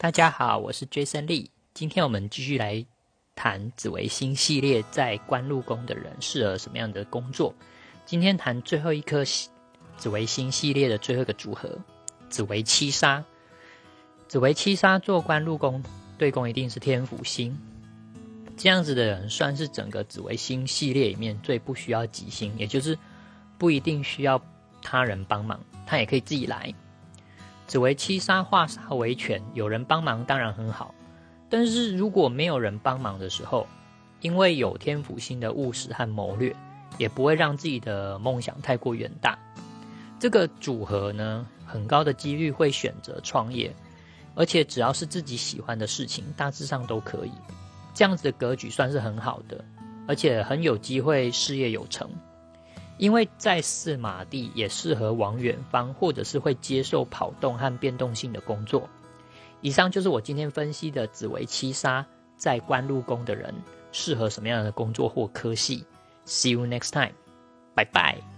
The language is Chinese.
大家好，我是 Jason Lee。今天我们继续来谈紫微星系列，在官禄宫的人适合什么样的工作？今天谈最后一颗紫微星系列的最后一个组合——紫微七杀。紫微七杀做官禄宫对宫一定是天府星，这样子的人算是整个紫微星系列里面最不需要吉星，也就是不一定需要他人帮忙，他也可以自己来。只为七杀化煞为权，有人帮忙当然很好，但是如果没有人帮忙的时候，因为有天府星的务实和谋略，也不会让自己的梦想太过远大。这个组合呢，很高的几率会选择创业，而且只要是自己喜欢的事情，大致上都可以。这样子的格局算是很好的，而且很有机会事业有成。因为在四马地也适合往远方，或者是会接受跑动和变动性的工作。以上就是我今天分析的紫薇七杀在官禄宫的人适合什么样的工作或科系。See you next time，拜拜。